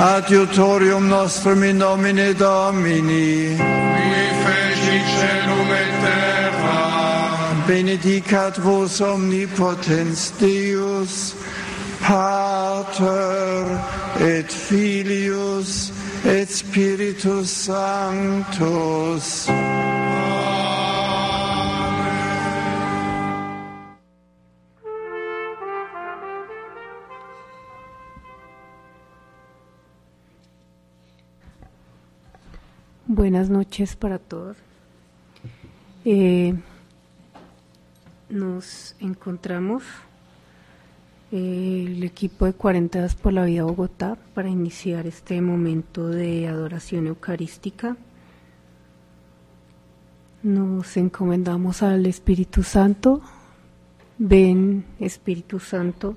Adiutorium nostrum in nomine Domini. Qui feci celum et terra. Benedicat vos omnipotens Deus, Pater et Filius et Spiritus Sanctus. Amen. Buenas noches para todos. Eh, nos encontramos eh, el equipo de 40 por la Vida Bogotá para iniciar este momento de adoración eucarística. Nos encomendamos al Espíritu Santo. Ven, Espíritu Santo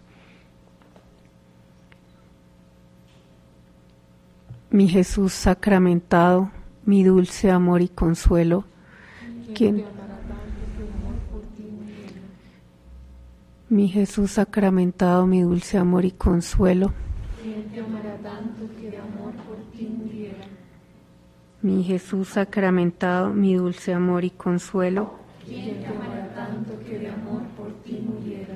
Mi Jesús sacramentado, mi dulce amor y consuelo, quien mi Jesús sacramentado, mi dulce amor y consuelo, mi Jesús sacramentado, mi dulce amor y consuelo, amará tanto que de amor por ti muriera.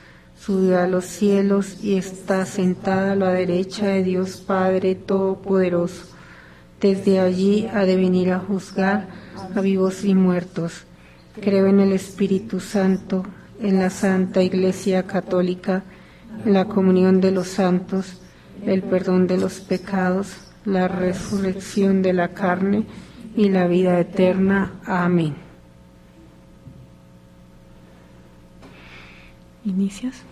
subió a los cielos y está sentada a la derecha de Dios Padre Todopoderoso. Desde allí ha de venir a juzgar a vivos y muertos. Creo en el Espíritu Santo, en la Santa Iglesia Católica, en la comunión de los santos, el perdón de los pecados, la resurrección de la carne y la vida eterna. Amén. ¿Inicias?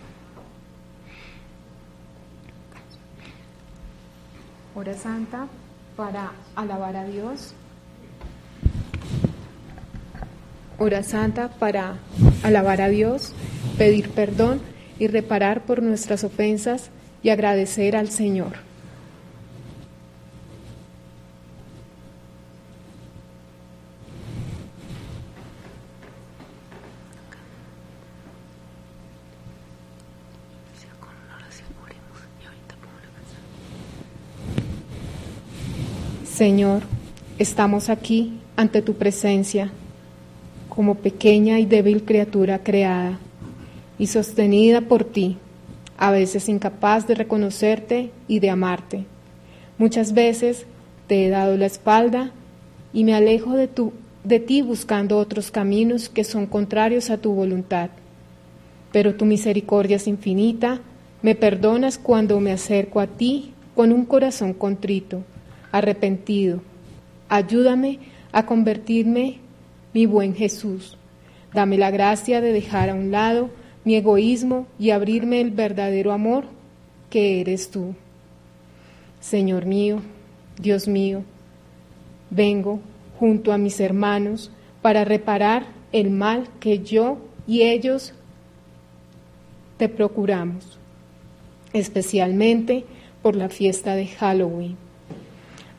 Hora Santa para alabar a Dios. Hora Santa para alabar a Dios, pedir perdón y reparar por nuestras ofensas y agradecer al Señor. Señor, estamos aquí ante tu presencia como pequeña y débil criatura creada y sostenida por ti, a veces incapaz de reconocerte y de amarte. Muchas veces te he dado la espalda y me alejo de, tu, de ti buscando otros caminos que son contrarios a tu voluntad. Pero tu misericordia es infinita, me perdonas cuando me acerco a ti con un corazón contrito arrepentido. Ayúdame a convertirme, mi buen Jesús. Dame la gracia de dejar a un lado mi egoísmo y abrirme el verdadero amor que eres tú. Señor mío, Dios mío, vengo junto a mis hermanos para reparar el mal que yo y ellos te procuramos, especialmente por la fiesta de Halloween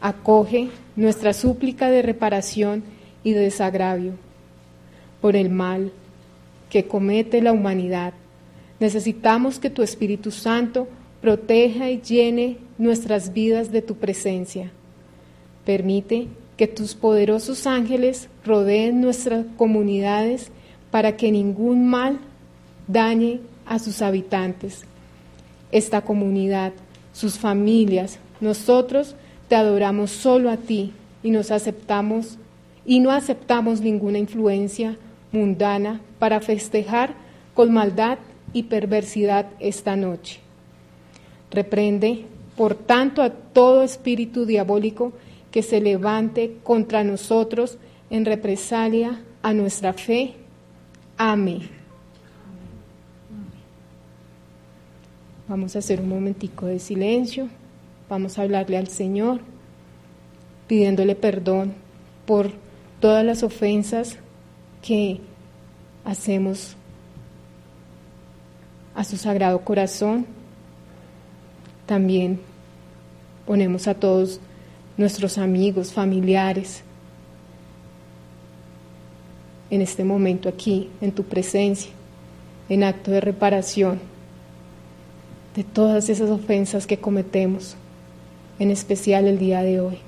acoge nuestra súplica de reparación y de desagravio por el mal que comete la humanidad. Necesitamos que tu Espíritu Santo proteja y llene nuestras vidas de tu presencia. Permite que tus poderosos ángeles rodeen nuestras comunidades para que ningún mal dañe a sus habitantes. Esta comunidad, sus familias, nosotros te adoramos solo a ti y nos aceptamos y no aceptamos ninguna influencia mundana para festejar con maldad y perversidad esta noche. Reprende, por tanto, a todo espíritu diabólico que se levante contra nosotros en represalia a nuestra fe. Amén. Vamos a hacer un momentico de silencio. Vamos a hablarle al Señor, pidiéndole perdón por todas las ofensas que hacemos a su sagrado corazón. También ponemos a todos nuestros amigos, familiares, en este momento aquí, en tu presencia, en acto de reparación de todas esas ofensas que cometemos, en especial el día de hoy.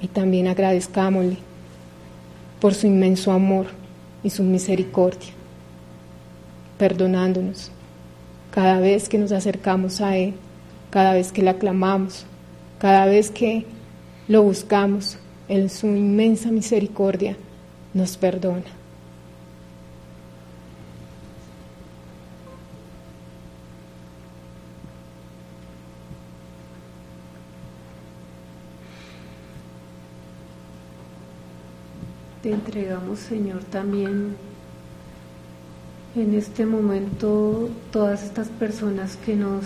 Y también agradezcámosle por su inmenso amor y su misericordia, perdonándonos cada vez que nos acercamos a Él, cada vez que le aclamamos, cada vez que lo buscamos, en su inmensa misericordia nos perdona. Te entregamos, Señor, también en este momento todas estas personas que nos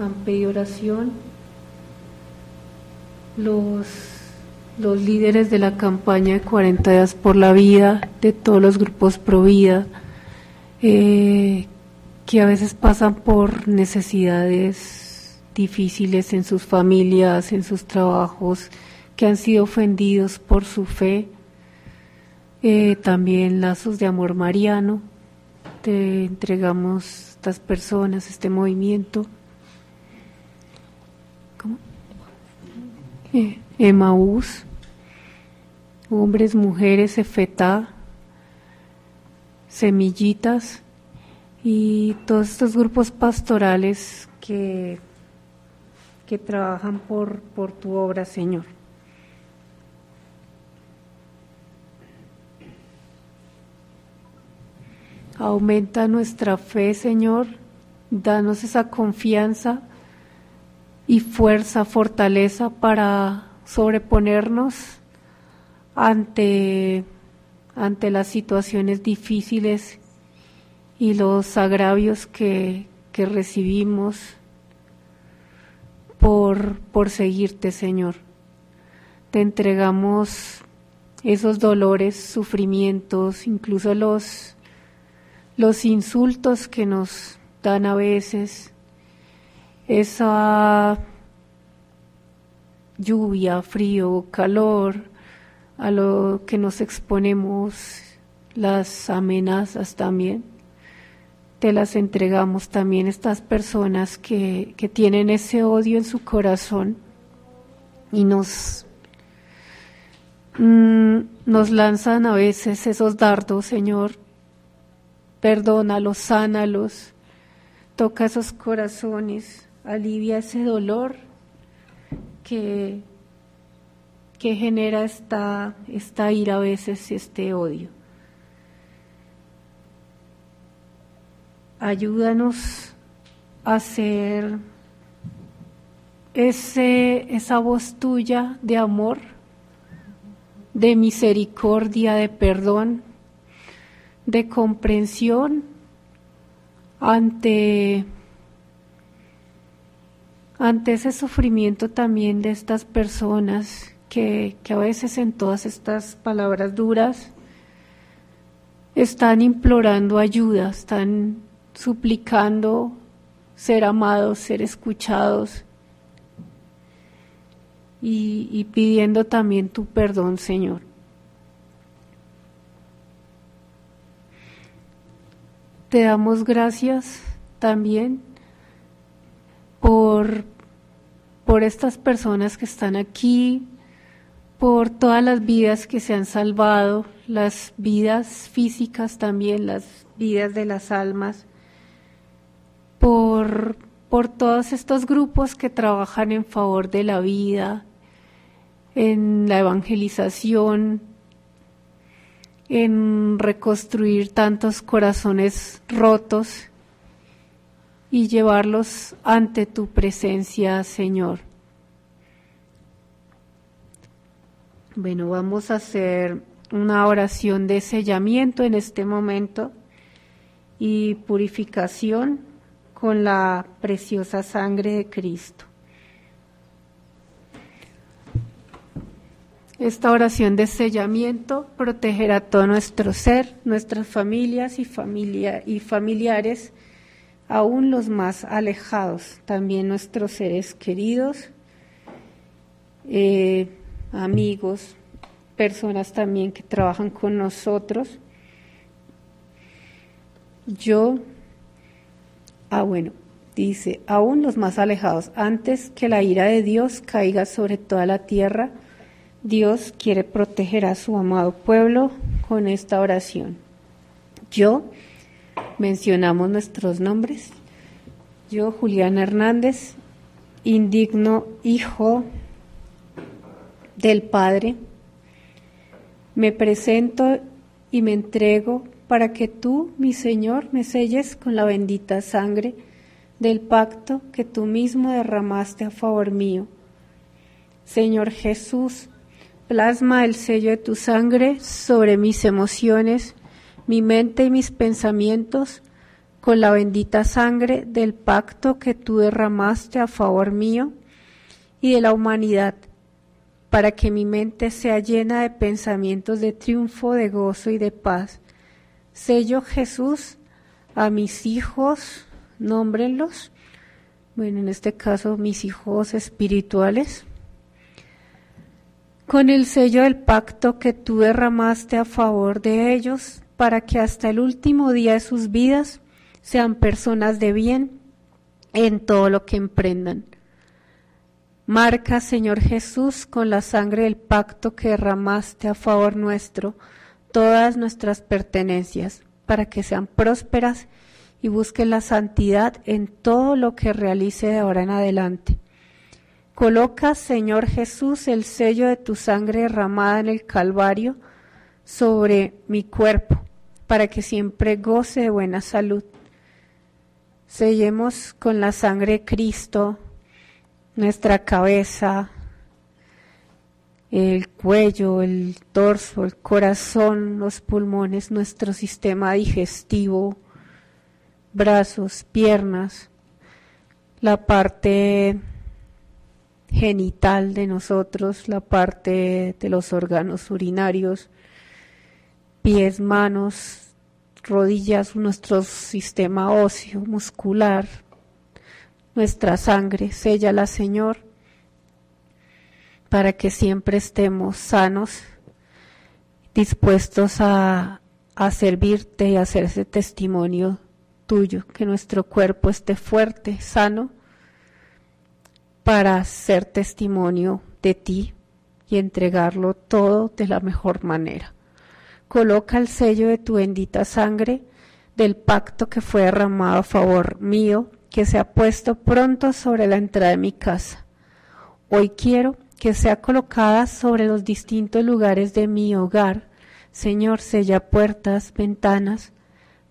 han pedido oración, los, los líderes de la campaña de 40 días por la vida, de todos los grupos pro vida, eh, que a veces pasan por necesidades difíciles en sus familias, en sus trabajos, que han sido ofendidos por su fe eh, también lazos de amor mariano. Te entregamos estas personas, este movimiento. ¿Cómo? Eh, Emaús, hombres, mujeres, Efetá, semillitas y todos estos grupos pastorales que, que trabajan por, por tu obra, Señor. Aumenta nuestra fe, Señor. Danos esa confianza y fuerza, fortaleza para sobreponernos ante, ante las situaciones difíciles y los agravios que, que recibimos por, por seguirte, Señor. Te entregamos esos dolores, sufrimientos, incluso los los insultos que nos dan a veces, esa lluvia, frío, calor, a lo que nos exponemos, las amenazas también. Te las entregamos también estas personas que, que tienen ese odio en su corazón y nos, mm, nos lanzan a veces esos dardos, Señor, perdónalos, sánalos, toca esos corazones, alivia ese dolor que, que genera esta, esta ira a veces, este odio. Ayúdanos a ser ese, esa voz tuya de amor, de misericordia, de perdón, de comprensión ante, ante ese sufrimiento también de estas personas que, que a veces en todas estas palabras duras están implorando ayuda, están suplicando ser amados, ser escuchados y, y pidiendo también tu perdón, Señor. Te damos gracias también por, por estas personas que están aquí, por todas las vidas que se han salvado, las vidas físicas también, las vidas de las almas, por por, todos estos grupos que trabajan en favor de la vida, en la evangelización, en reconstruir tantos corazones rotos y llevarlos ante tu presencia, Señor. Bueno, vamos a hacer una oración de sellamiento en este momento y purificación con la preciosa sangre de Cristo. Esta oración de sellamiento protegerá todo nuestro ser, nuestras familias y, familia, y familiares, aún los más alejados, también nuestros seres queridos, eh, amigos, personas también que trabajan con nosotros. Yo, ah bueno, dice, aún los más alejados, antes que la ira de Dios caiga sobre toda la tierra, Dios quiere proteger a su amado pueblo con esta oración. Yo, mencionamos nuestros nombres, yo, Julián Hernández, indigno hijo del Padre, me presento y me entrego para que tú, mi Señor, me selles con la bendita sangre del pacto que tú mismo derramaste a favor mío. Señor Jesús, Plasma el sello de tu sangre sobre mis emociones, mi mente y mis pensamientos con la bendita sangre del pacto que tú derramaste a favor mío y de la humanidad, para que mi mente sea llena de pensamientos de triunfo, de gozo y de paz. Sello Jesús a mis hijos, nómbrenlos, bueno, en este caso mis hijos espirituales, con el sello del pacto que tú derramaste a favor de ellos, para que hasta el último día de sus vidas sean personas de bien en todo lo que emprendan. Marca, Señor Jesús, con la sangre del pacto que derramaste a favor nuestro, todas nuestras pertenencias, para que sean prósperas y busquen la santidad en todo lo que realice de ahora en adelante. Coloca, Señor Jesús, el sello de tu sangre derramada en el Calvario sobre mi cuerpo, para que siempre goce de buena salud. Sellemos con la sangre de Cristo nuestra cabeza, el cuello, el torso, el corazón, los pulmones, nuestro sistema digestivo, brazos, piernas, la parte genital de nosotros, la parte de los órganos urinarios, pies, manos, rodillas, nuestro sistema óseo, muscular, nuestra sangre, la Señor, para que siempre estemos sanos, dispuestos a, a servirte y a hacer ese testimonio tuyo, que nuestro cuerpo esté fuerte, sano, para ser testimonio de ti y entregarlo todo de la mejor manera. Coloca el sello de tu bendita sangre del pacto que fue derramado a favor mío, que se ha puesto pronto sobre la entrada de mi casa. Hoy quiero que sea colocada sobre los distintos lugares de mi hogar. Señor, sella puertas, ventanas,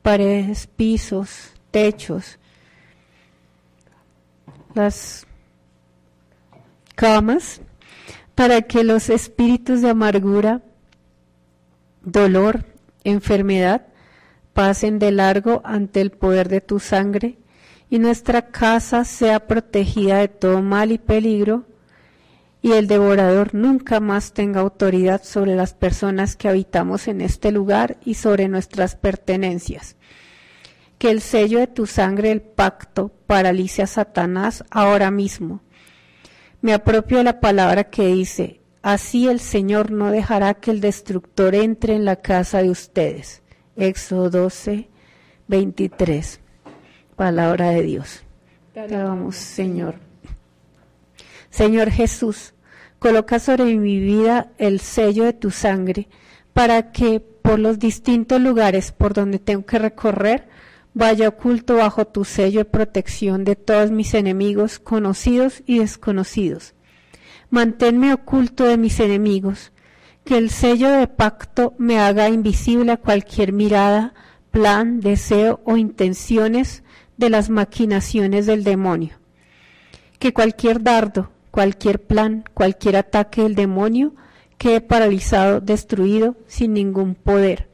paredes, pisos, techos, las camas para que los espíritus de amargura, dolor, enfermedad pasen de largo ante el poder de tu sangre y nuestra casa sea protegida de todo mal y peligro y el devorador nunca más tenga autoridad sobre las personas que habitamos en este lugar y sobre nuestras pertenencias. Que el sello de tu sangre, el pacto, paralice a Satanás ahora mismo me apropio de la palabra que dice, así el Señor no dejará que el destructor entre en la casa de ustedes. Éxodo 12, 23. Palabra de Dios. Te alabamos, Señor. Señor Jesús, coloca sobre mi vida el sello de tu sangre para que por los distintos lugares por donde tengo que recorrer vaya oculto bajo tu sello de protección de todos mis enemigos, conocidos y desconocidos. Manténme oculto de mis enemigos, que el sello de pacto me haga invisible a cualquier mirada, plan, deseo o intenciones de las maquinaciones del demonio. Que cualquier dardo, cualquier plan, cualquier ataque del demonio quede paralizado, destruido, sin ningún poder.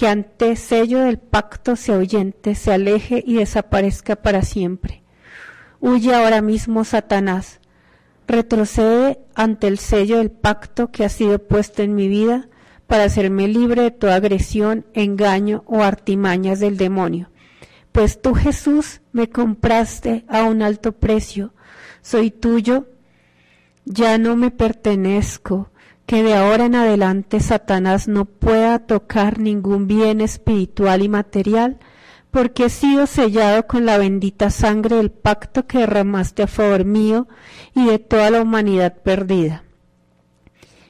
Que ante sello del pacto se ahuyente, se aleje y desaparezca para siempre. Huye ahora mismo, Satanás. Retrocede ante el sello del pacto que ha sido puesto en mi vida para hacerme libre de toda agresión, engaño o artimañas del demonio. Pues tú, Jesús, me compraste a un alto precio. Soy tuyo, ya no me pertenezco que de ahora en adelante Satanás no pueda tocar ningún bien espiritual y material, porque he sido sellado con la bendita sangre del pacto que derramaste a favor mío y de toda la humanidad perdida.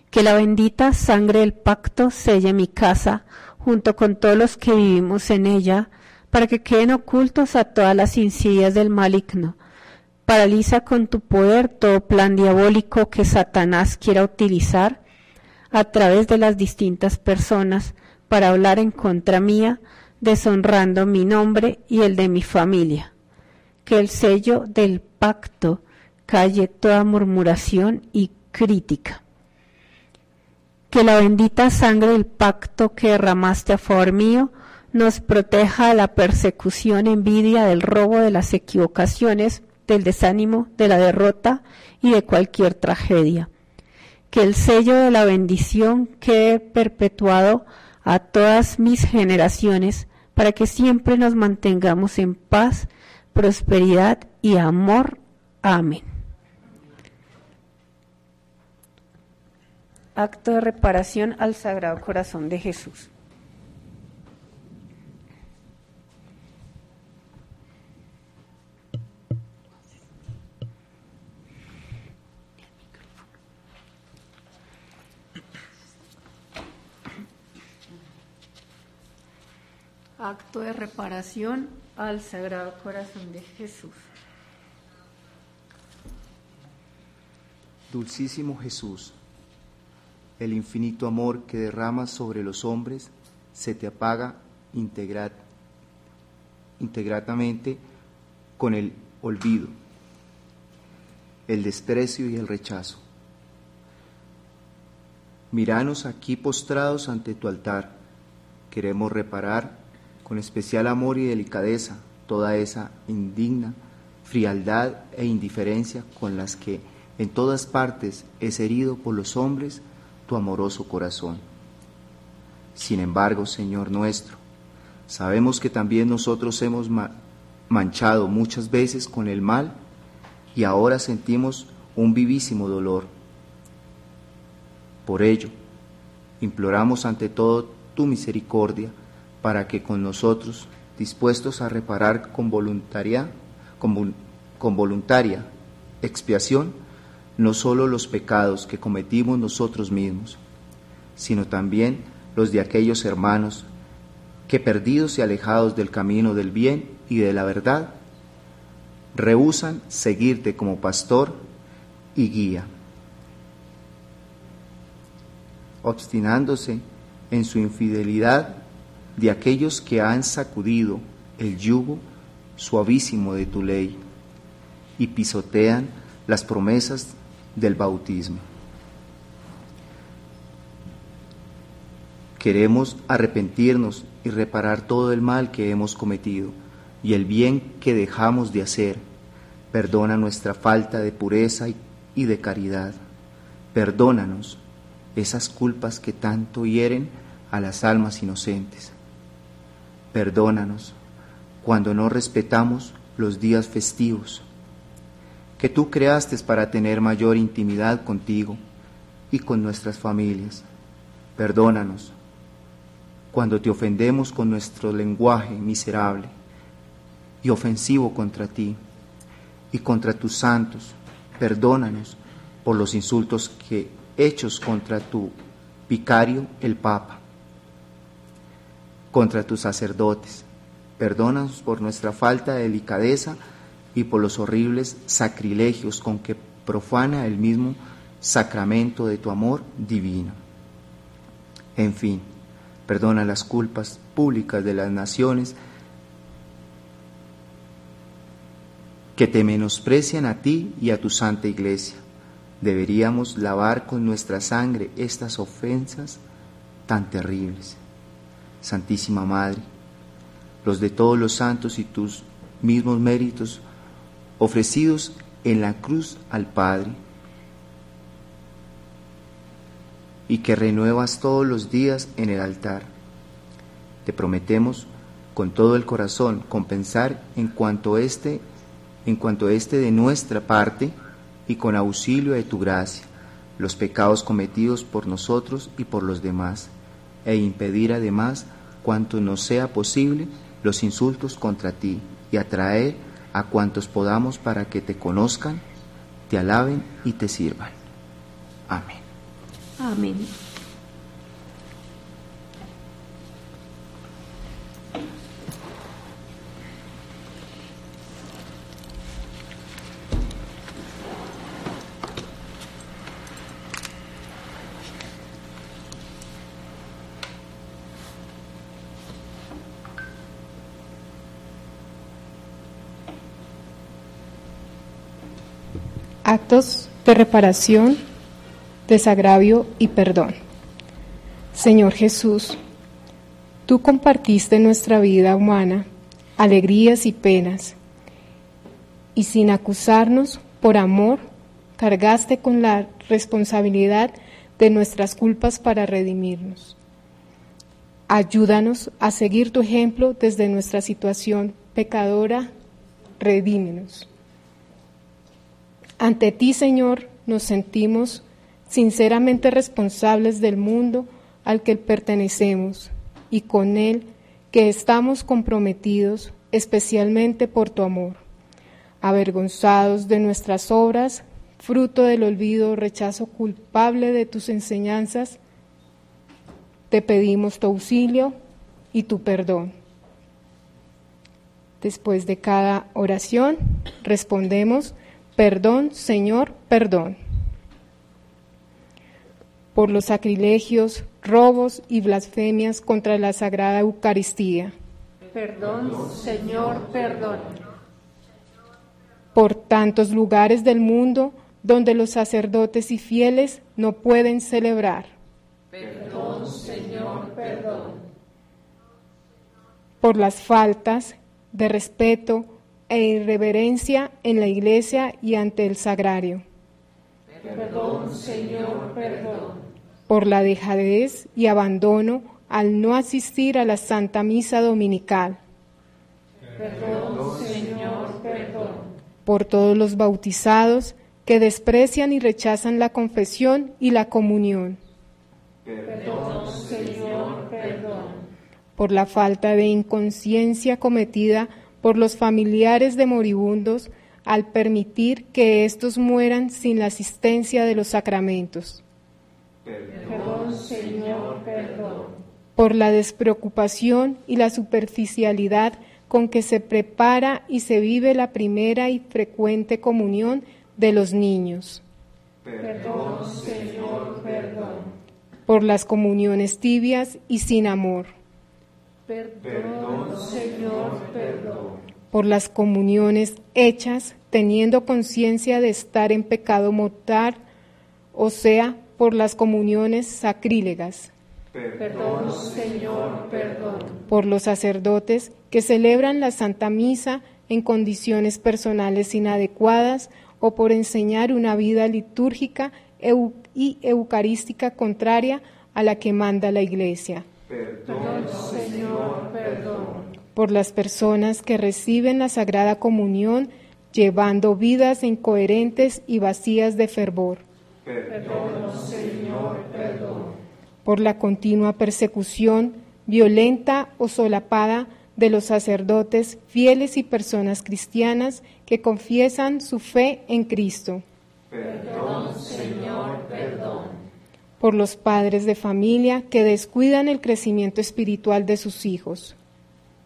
Que la bendita sangre del pacto selle mi casa junto con todos los que vivimos en ella, para que queden ocultos a todas las insidias del maligno. Paraliza con tu poder todo plan diabólico que Satanás quiera utilizar a través de las distintas personas para hablar en contra mía, deshonrando mi nombre y el de mi familia. Que el sello del pacto calle toda murmuración y crítica. Que la bendita sangre del pacto que derramaste a favor mío nos proteja de la persecución, envidia, del robo, de las equivocaciones, del desánimo, de la derrota y de cualquier tragedia que el sello de la bendición quede perpetuado a todas mis generaciones, para que siempre nos mantengamos en paz, prosperidad y amor. Amén. Acto de reparación al Sagrado Corazón de Jesús. Acto de reparación al Sagrado Corazón de Jesús. Dulcísimo Jesús, el infinito amor que derramas sobre los hombres se te apaga integrat, integratamente con el olvido, el desprecio y el rechazo. Miranos aquí postrados ante tu altar. Queremos reparar con especial amor y delicadeza toda esa indigna frialdad e indiferencia con las que en todas partes es herido por los hombres tu amoroso corazón. Sin embargo, Señor nuestro, sabemos que también nosotros hemos manchado muchas veces con el mal y ahora sentimos un vivísimo dolor. Por ello, imploramos ante todo tu misericordia para que con nosotros, dispuestos a reparar con voluntaria, con, voluntaria expiación, no solo los pecados que cometimos nosotros mismos, sino también los de aquellos hermanos que perdidos y alejados del camino del bien y de la verdad, rehusan seguirte como pastor y guía, obstinándose en su infidelidad de aquellos que han sacudido el yugo suavísimo de tu ley y pisotean las promesas del bautismo. Queremos arrepentirnos y reparar todo el mal que hemos cometido y el bien que dejamos de hacer. Perdona nuestra falta de pureza y de caridad. Perdónanos esas culpas que tanto hieren a las almas inocentes. Perdónanos cuando no respetamos los días festivos que tú creaste para tener mayor intimidad contigo y con nuestras familias. Perdónanos cuando te ofendemos con nuestro lenguaje miserable y ofensivo contra ti y contra tus santos. Perdónanos por los insultos que hechos contra tu vicario el Papa contra tus sacerdotes perdónanos por nuestra falta de delicadeza y por los horribles sacrilegios con que profana el mismo sacramento de tu amor divino. En fin, perdona las culpas públicas de las naciones que te menosprecian a ti y a tu santa iglesia. Deberíamos lavar con nuestra sangre estas ofensas tan terribles. Santísima Madre, los de todos los santos y tus mismos méritos ofrecidos en la cruz al Padre, y que renuevas todos los días en el altar. Te prometemos con todo el corazón compensar en cuanto este en cuanto este de nuestra parte y con auxilio de tu gracia los pecados cometidos por nosotros y por los demás e impedir además cuanto nos sea posible los insultos contra ti y atraer a cuantos podamos para que te conozcan, te alaben y te sirvan. Amén. Amén. Actos de reparación, desagravio y perdón. Señor Jesús, tú compartiste nuestra vida humana, alegrías y penas, y sin acusarnos, por amor, cargaste con la responsabilidad de nuestras culpas para redimirnos. Ayúdanos a seguir tu ejemplo desde nuestra situación pecadora, redímenos. Ante ti, Señor, nos sentimos sinceramente responsables del mundo al que pertenecemos y con él que estamos comprometidos especialmente por tu amor. Avergonzados de nuestras obras, fruto del olvido, rechazo culpable de tus enseñanzas, te pedimos tu auxilio y tu perdón. Después de cada oración, respondemos, Perdón, Señor, perdón. Por los sacrilegios, robos y blasfemias contra la Sagrada Eucaristía. Perdón, Señor, perdón. Por tantos lugares del mundo donde los sacerdotes y fieles no pueden celebrar. Perdón, Señor, perdón. Por las faltas de respeto, e irreverencia en la iglesia y ante el sagrario. Perdón, Señor, perdón. Por la dejadez y abandono al no asistir a la Santa Misa Dominical. Perdón, Señor, perdón. Por todos los bautizados que desprecian y rechazan la confesión y la comunión. Perdón, Señor, perdón. Por la falta de inconsciencia cometida por los familiares de moribundos al permitir que éstos mueran sin la asistencia de los sacramentos. Perdón, Señor, perdón. Por la despreocupación y la superficialidad con que se prepara y se vive la primera y frecuente comunión de los niños. Perdón, Señor, perdón. Por las comuniones tibias y sin amor Perdón, Señor, perdón. Por las comuniones hechas teniendo conciencia de estar en pecado mortal, o sea, por las comuniones sacrílegas. Perdón, Señor, perdón. Por los sacerdotes que celebran la Santa Misa en condiciones personales inadecuadas o por enseñar una vida litúrgica y eucarística contraria a la que manda la Iglesia. Perdón, Señor, perdón. Por las personas que reciben la Sagrada Comunión llevando vidas incoherentes y vacías de fervor. Perdón, Señor, perdón. Por la continua persecución violenta o solapada de los sacerdotes fieles y personas cristianas que confiesan su fe en Cristo. Perdón, Señor, perdón por los padres de familia que descuidan el crecimiento espiritual de sus hijos.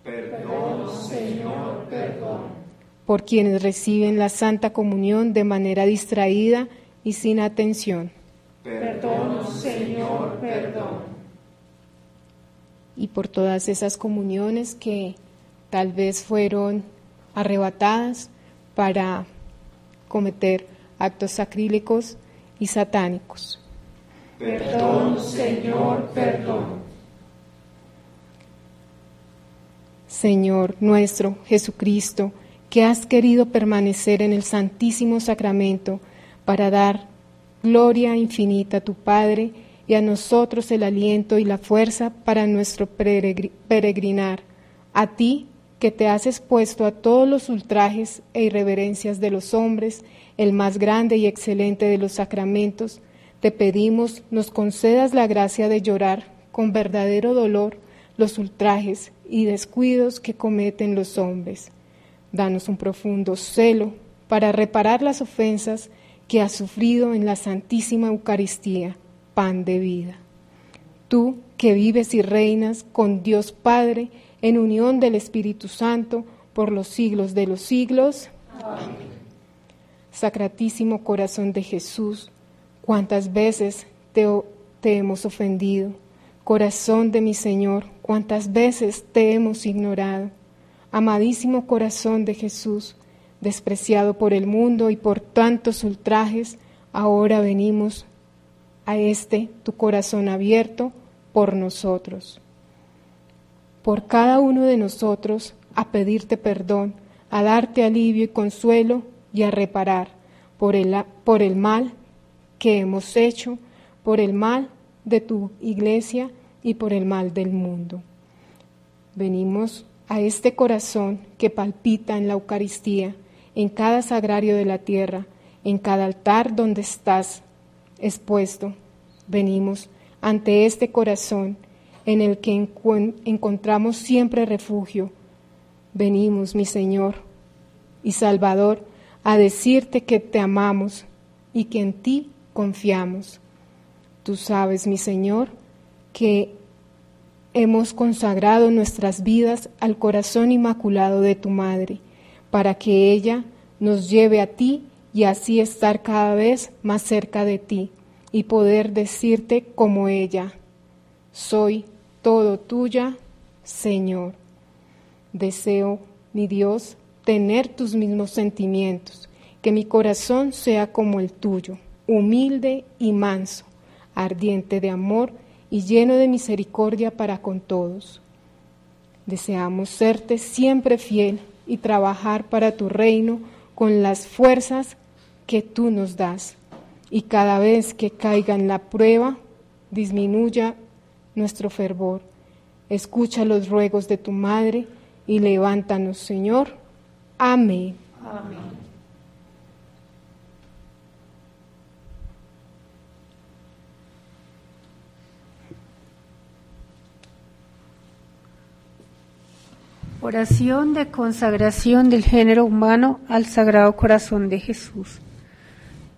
Perdón, Señor, perdón. Por quienes reciben la Santa Comunión de manera distraída y sin atención. Perdón, Señor, perdón. Y por todas esas comuniones que tal vez fueron arrebatadas para cometer actos sacrílegos y satánicos. Perdón, Señor, perdón. Señor nuestro Jesucristo, que has querido permanecer en el Santísimo Sacramento para dar gloria infinita a tu Padre y a nosotros el aliento y la fuerza para nuestro peregrinar. A ti, que te has expuesto a todos los ultrajes e irreverencias de los hombres, el más grande y excelente de los sacramentos, te pedimos nos concedas la gracia de llorar con verdadero dolor los ultrajes y descuidos que cometen los hombres. Danos un profundo celo para reparar las ofensas que has sufrido en la Santísima Eucaristía, pan de vida. Tú que vives y reinas con Dios Padre en unión del Espíritu Santo por los siglos de los siglos. Amén. Sacratísimo corazón de Jesús, cuántas veces te, hemos ofendido. Corazón de mi Señor, cuántas veces te hemos ignorado. Amadísimo corazón de Jesús, despreciado por el mundo y por tantos ultrajes, ahora venimos a este tu corazón abierto por nosotros. Por cada uno de nosotros, a pedirte perdón, a darte alivio y consuelo y a reparar por el, por el mal que hemos hecho, por el mal de tu iglesia y por el mal del mundo. Venimos a este corazón que palpita en la Eucaristía, en cada sagrario de la tierra, en cada altar donde estás expuesto. Venimos ante este corazón en el que encontramos siempre refugio. Venimos, mi Señor y Salvador, a decirte que te amamos y que en ti confiamos. Tú sabes, mi Señor, que hemos consagrado nuestras vidas al corazón inmaculado de tu Madre, para que ella nos lleve a ti y así estar cada vez más cerca de ti y poder decirte como ella, soy todo tuya, Señor. Deseo, mi Dios, tener tus mismos sentimientos, que mi corazón sea como el tuyo, humilde y manso, ardiente de amor y lleno de misericordia para con todos. Deseamos serte siempre fiel y trabajar para tu reino con las fuerzas que tú nos das. Y cada vez que caiga en la prueba, disminuya nuestro fervor. Escucha los ruegos de tu Madre y levántanos, Señor, Amén. Amén. Oración de consagración del género humano al Sagrado Corazón de Jesús.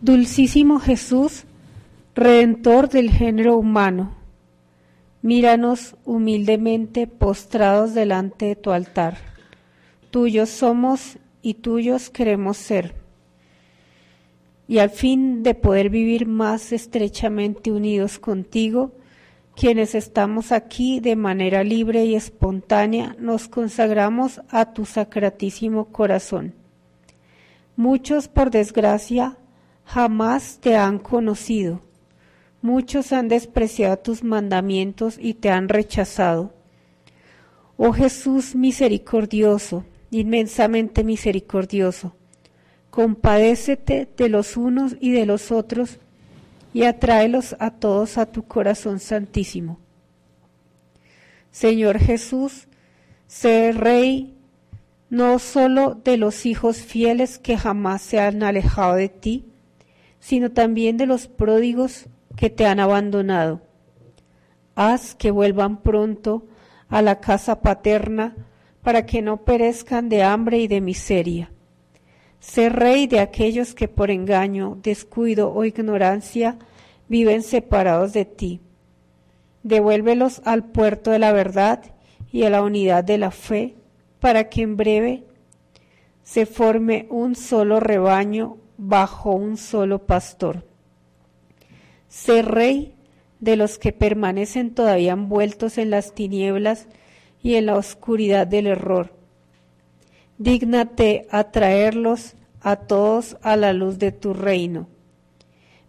Dulcísimo Jesús, Redentor del género humano, míranos humildemente postrados delante de tu altar tuyos somos y tuyos queremos ser. Y al fin de poder vivir más estrechamente unidos contigo, quienes estamos aquí de manera libre y espontánea, nos consagramos a tu sacratísimo corazón. Muchos, por desgracia, jamás te han conocido. Muchos han despreciado tus mandamientos y te han rechazado. Oh Jesús misericordioso, inmensamente misericordioso. Compadécete de los unos y de los otros y atráelos a todos a tu corazón santísimo. Señor Jesús, sé Rey no solo de los hijos fieles que jamás se han alejado de ti, sino también de los pródigos que te han abandonado. Haz que vuelvan pronto a la casa paterna para que no perezcan de hambre y de miseria. Sé rey de aquellos que por engaño, descuido o ignorancia viven separados de ti. Devuélvelos al puerto de la verdad y a la unidad de la fe, para que en breve se forme un solo rebaño bajo un solo pastor. Sé rey de los que permanecen todavía envueltos en las tinieblas y en la oscuridad del error. Dígnate atraerlos a todos a la luz de tu reino.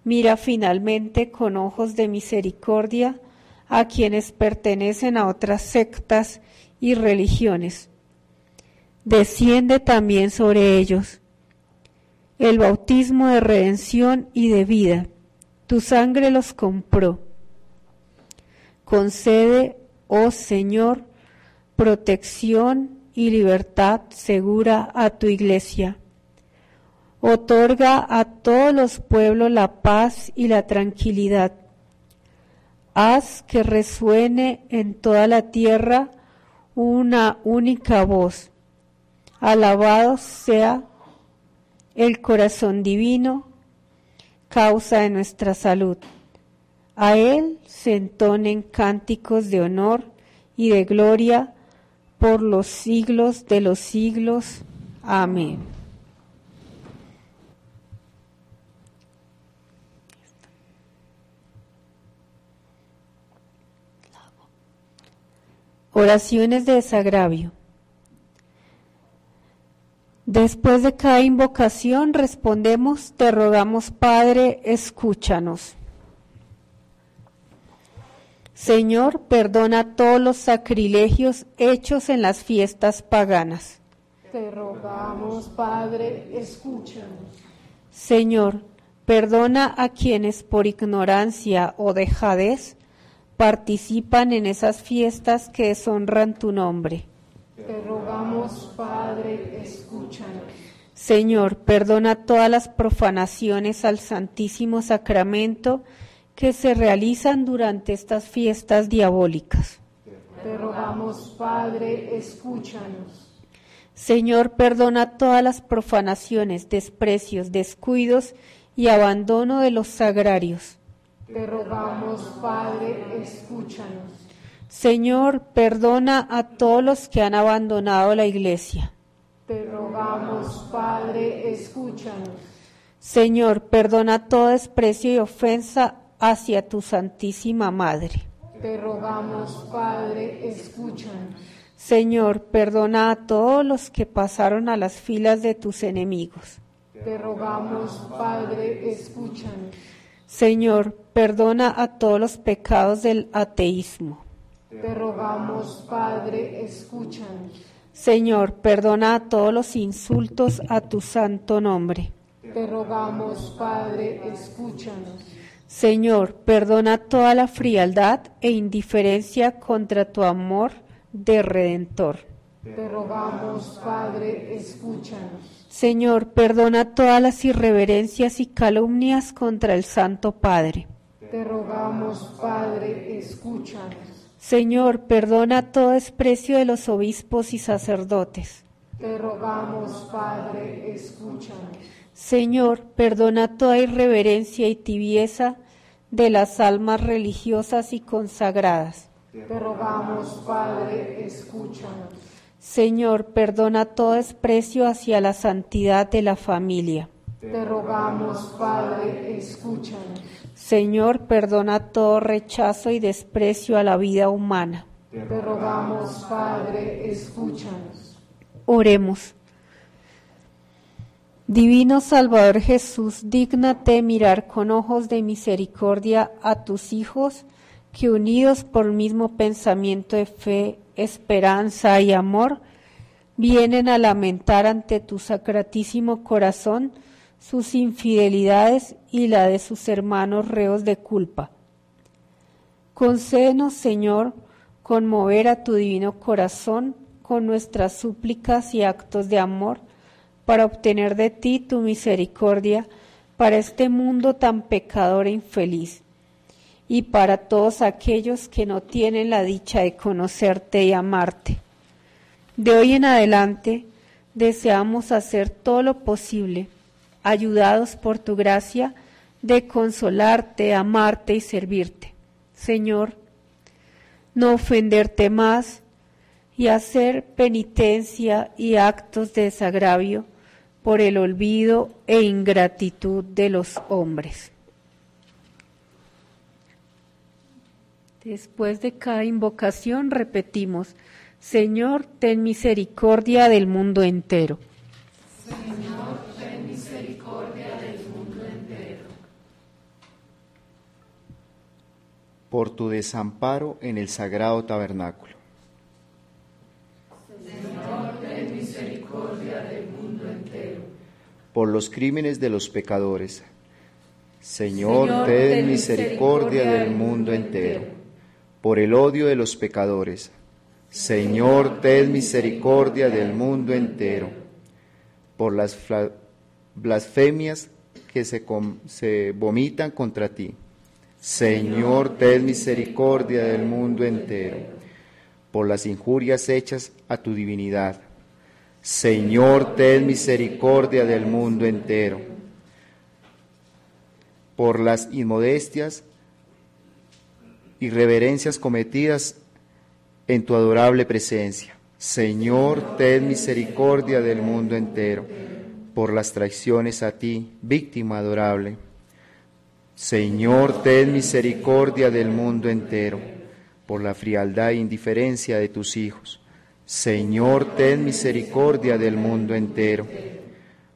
Mira finalmente con ojos de misericordia a quienes pertenecen a otras sectas y religiones. Desciende también sobre ellos el bautismo de redención y de vida. Tu sangre los compró. Concede, oh Señor, protección y libertad segura a tu iglesia. Otorga a todos los pueblos la paz y la tranquilidad. Haz que resuene en toda la tierra una única voz. Alabado sea el corazón divino, causa de nuestra salud. A Él se entonen cánticos de honor y de gloria por los siglos de los siglos. Amén. Oraciones de desagravio. Después de cada invocación respondemos, te rogamos Padre, escúchanos. Señor, perdona todos los sacrilegios hechos en las fiestas paganas. Te rogamos, Padre, escúchanos. Señor, perdona a quienes por ignorancia o dejadez participan en esas fiestas que deshonran tu nombre. Te rogamos, Padre, escúchanos. Señor, perdona todas las profanaciones al Santísimo Sacramento que se realizan durante estas fiestas diabólicas. Te rogamos, Padre, escúchanos. Señor, perdona todas las profanaciones, desprecios, descuidos y abandono de los sagrarios. Te rogamos, Padre, escúchanos. Señor, perdona a todos los que han abandonado la iglesia. Te rogamos, Padre, escúchanos. Señor, perdona todo desprecio y ofensa hacia tu Santísima Madre. Te rogamos, Padre, escúchanos. Señor, perdona a todos los que pasaron a las filas de tus enemigos. Te rogamos, Padre, escúchanos. Señor, perdona a todos los pecados del ateísmo. Te rogamos, Padre, escúchanos. Señor, perdona a todos los insultos a tu santo nombre. Te rogamos, Padre, escúchanos. Señor, perdona toda la frialdad e indiferencia contra tu amor de redentor. Te rogamos, Padre, escúchanos. Señor, perdona todas las irreverencias y calumnias contra el Santo Padre. Te rogamos, Padre, escúchanos. Señor, perdona todo desprecio de los obispos y sacerdotes. Te rogamos, Padre, escúchanos. Señor, perdona toda irreverencia y tibieza de las almas religiosas y consagradas. Te rogamos, Padre, escúchanos. Señor, perdona todo desprecio hacia la santidad de la familia. Te rogamos, Padre, escúchanos. Señor, perdona todo rechazo y desprecio a la vida humana. Te rogamos, Padre, escúchanos. Oremos. Divino Salvador Jesús, dígnate mirar con ojos de misericordia a tus hijos que unidos por mismo pensamiento de fe, esperanza y amor, vienen a lamentar ante tu sacratísimo corazón sus infidelidades y la de sus hermanos reos de culpa. Concédenos, Señor, conmover a tu divino corazón con nuestras súplicas y actos de amor para obtener de ti tu misericordia para este mundo tan pecador e infeliz y para todos aquellos que no tienen la dicha de conocerte y amarte. De hoy en adelante deseamos hacer todo lo posible, ayudados por tu gracia, de consolarte, amarte y servirte. Señor, no ofenderte más, y hacer penitencia y actos de desagravio por el olvido e ingratitud de los hombres. Después de cada invocación repetimos, Señor, ten misericordia del mundo entero. Señor, ten misericordia del mundo entero. Por tu desamparo en el sagrado tabernáculo. Por los crímenes de los pecadores. Señor, ten misericordia del mundo entero. Por el odio de los pecadores. Señor, ten misericordia del mundo entero. Por las blasfemias que se, se vomitan contra ti. Señor, ten misericordia del mundo entero. Por las injurias hechas a tu divinidad. Señor, ten misericordia del mundo entero. Por las inmodestias y reverencias cometidas en tu adorable presencia. Señor, ten misericordia del mundo entero, por las traiciones a ti, víctima adorable. Señor, ten misericordia del mundo entero, por la frialdad e indiferencia de tus hijos. Señor, ten misericordia del mundo entero,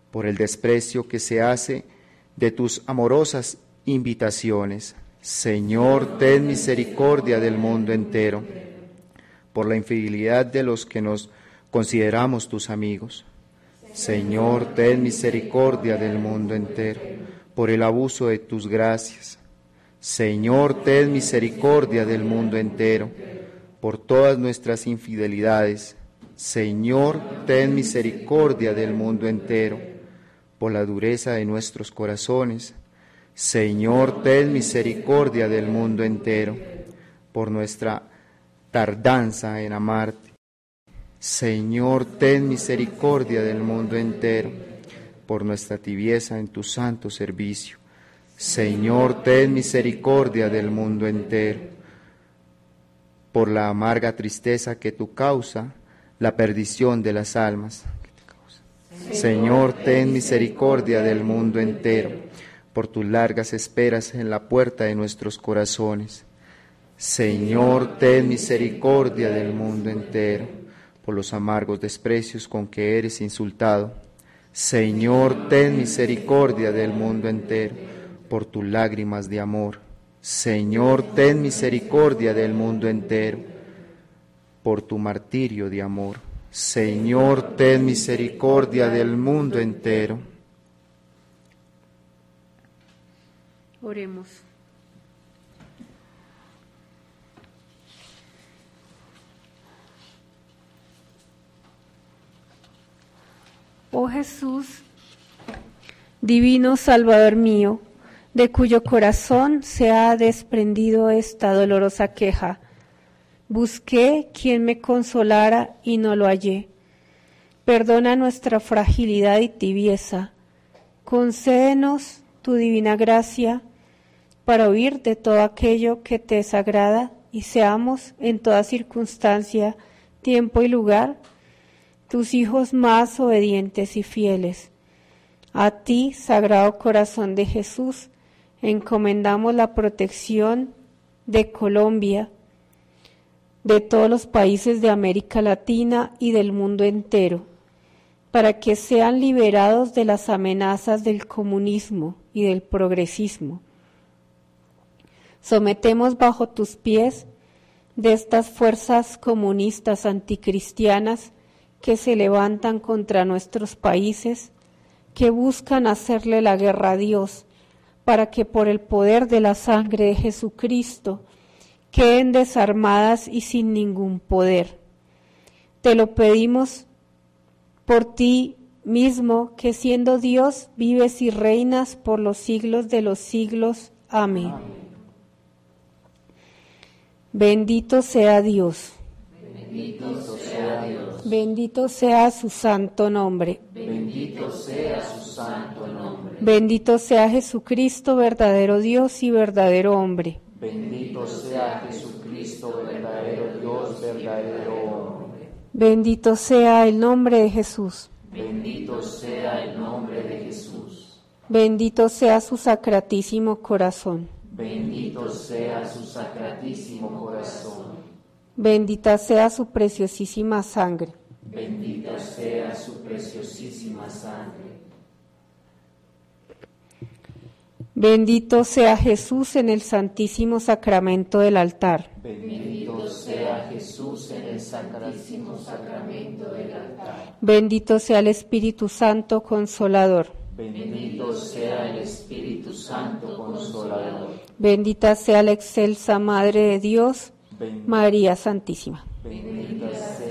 por el desprecio que se hace de tus amorosas invitaciones. Señor, ten misericordia del mundo entero, por la infidelidad de los que nos consideramos tus amigos. Señor, ten misericordia del mundo entero, por el abuso de tus gracias. Señor, ten misericordia del mundo entero, por todas nuestras infidelidades. Señor, ten misericordia del mundo entero, por la dureza de nuestros corazones. Señor, ten misericordia del mundo entero, por nuestra tardanza en amarte. Señor, ten misericordia del mundo entero, por nuestra tibieza en tu santo servicio. Señor, ten misericordia del mundo entero, por la amarga tristeza que tú causa, la perdición de las almas. Señor, ten misericordia del mundo entero, por tus largas esperas en la puerta de nuestros corazones. Señor, ten misericordia del mundo entero, por los amargos desprecios con que eres insultado. Señor, ten misericordia del mundo entero, por tus lágrimas de amor. Señor, ten misericordia del mundo entero, por tu martirio de amor. Señor, ten misericordia del mundo entero. Oremos. Oh Jesús, divino Salvador mío, de cuyo corazón se ha desprendido esta dolorosa queja. Busqué quien me consolara y no lo hallé. Perdona nuestra fragilidad y tibieza. Concédenos tu divina gracia para huir de todo aquello que te desagrada y seamos en toda circunstancia, tiempo y lugar tus hijos más obedientes y fieles. A ti, Sagrado Corazón de Jesús, encomendamos la protección de Colombia, de todos los países de América Latina y del mundo entero, para que sean liberados de las amenazas del comunismo y del progresismo. Sometemos bajo tus pies de estas fuerzas comunistas anticristianas que se levantan contra nuestros países, que buscan hacerle la guerra a Dios, para que por el poder de la sangre de Jesucristo queden desarmadas y sin ningún poder. Te lo pedimos por ti mismo, que siendo Dios vives y reinas por los siglos de los siglos. Amén. Bendito sea Dios. Bendito sea Dios. Bendito sea su santo nombre. Bendito sea su santo nombre. Bendito sea Jesucristo, verdadero Dios y verdadero hombre. Bendito sea Jesucristo, verdadero Dios, verdadero hombre. Bendito sea el nombre de Jesús. Bendito sea el nombre de Jesús. Bendito sea su sacratísimo corazón. Bendito sea su sacratísimo corazón. Bendita sea su preciosísima sangre. Bendita sea su preciosísima sangre. Bendito sea Jesús en el santísimo sacramento del altar. Bendito sea Jesús en el santísimo sacramento del altar. Bendito sea el Espíritu Santo consolador. Bendito sea el Espíritu Santo consolador. Bendita sea la excelsa Madre de Dios, María Santísima. Bendita sea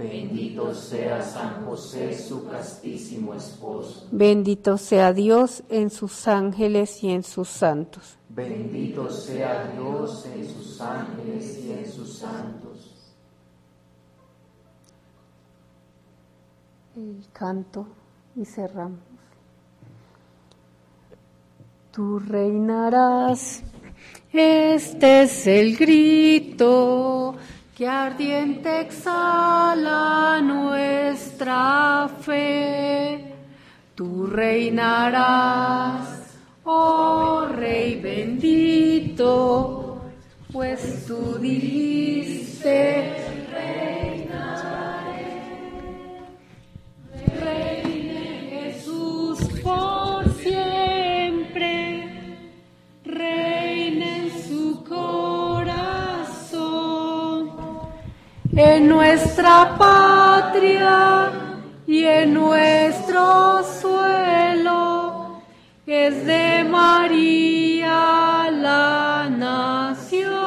Bendito sea San José, su castísimo esposo. Bendito sea Dios en sus ángeles y en sus santos. Bendito sea Dios en sus ángeles y en sus santos. El canto y cerramos. Tú reinarás. Este es el grito que ardiente exhala nuestra fe. Tú reinarás, oh Rey bendito, pues tú dijiste, patria y en nuestro suelo, es de María la nación,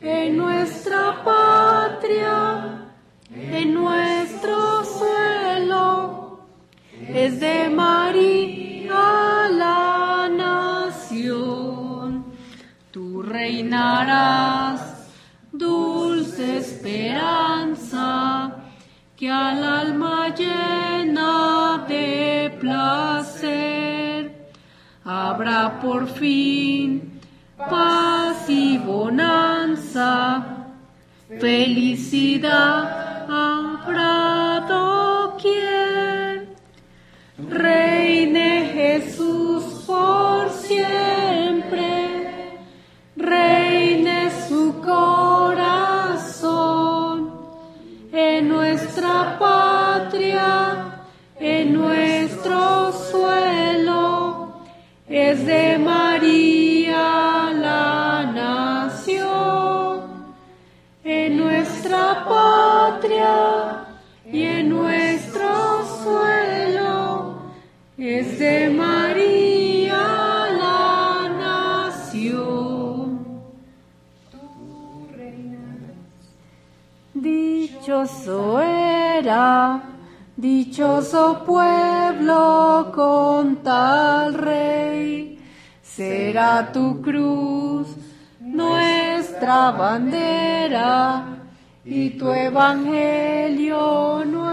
en nuestra patria, en nuestro suelo, es de María la nación. Tú reinarás, placer. Habrá por fin paz y bonanza, felicidad Dichoso era, dichoso pueblo con tal rey, será tu cruz nuestra bandera y tu evangelio nuestra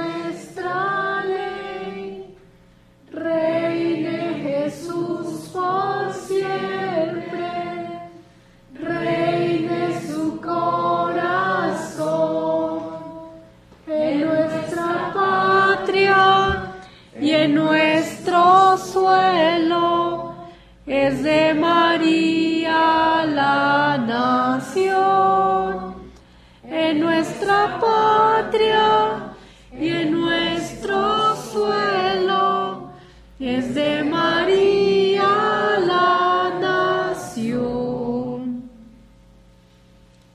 nuestro suelo es de María la nación, en nuestra patria y en nuestro suelo es de María.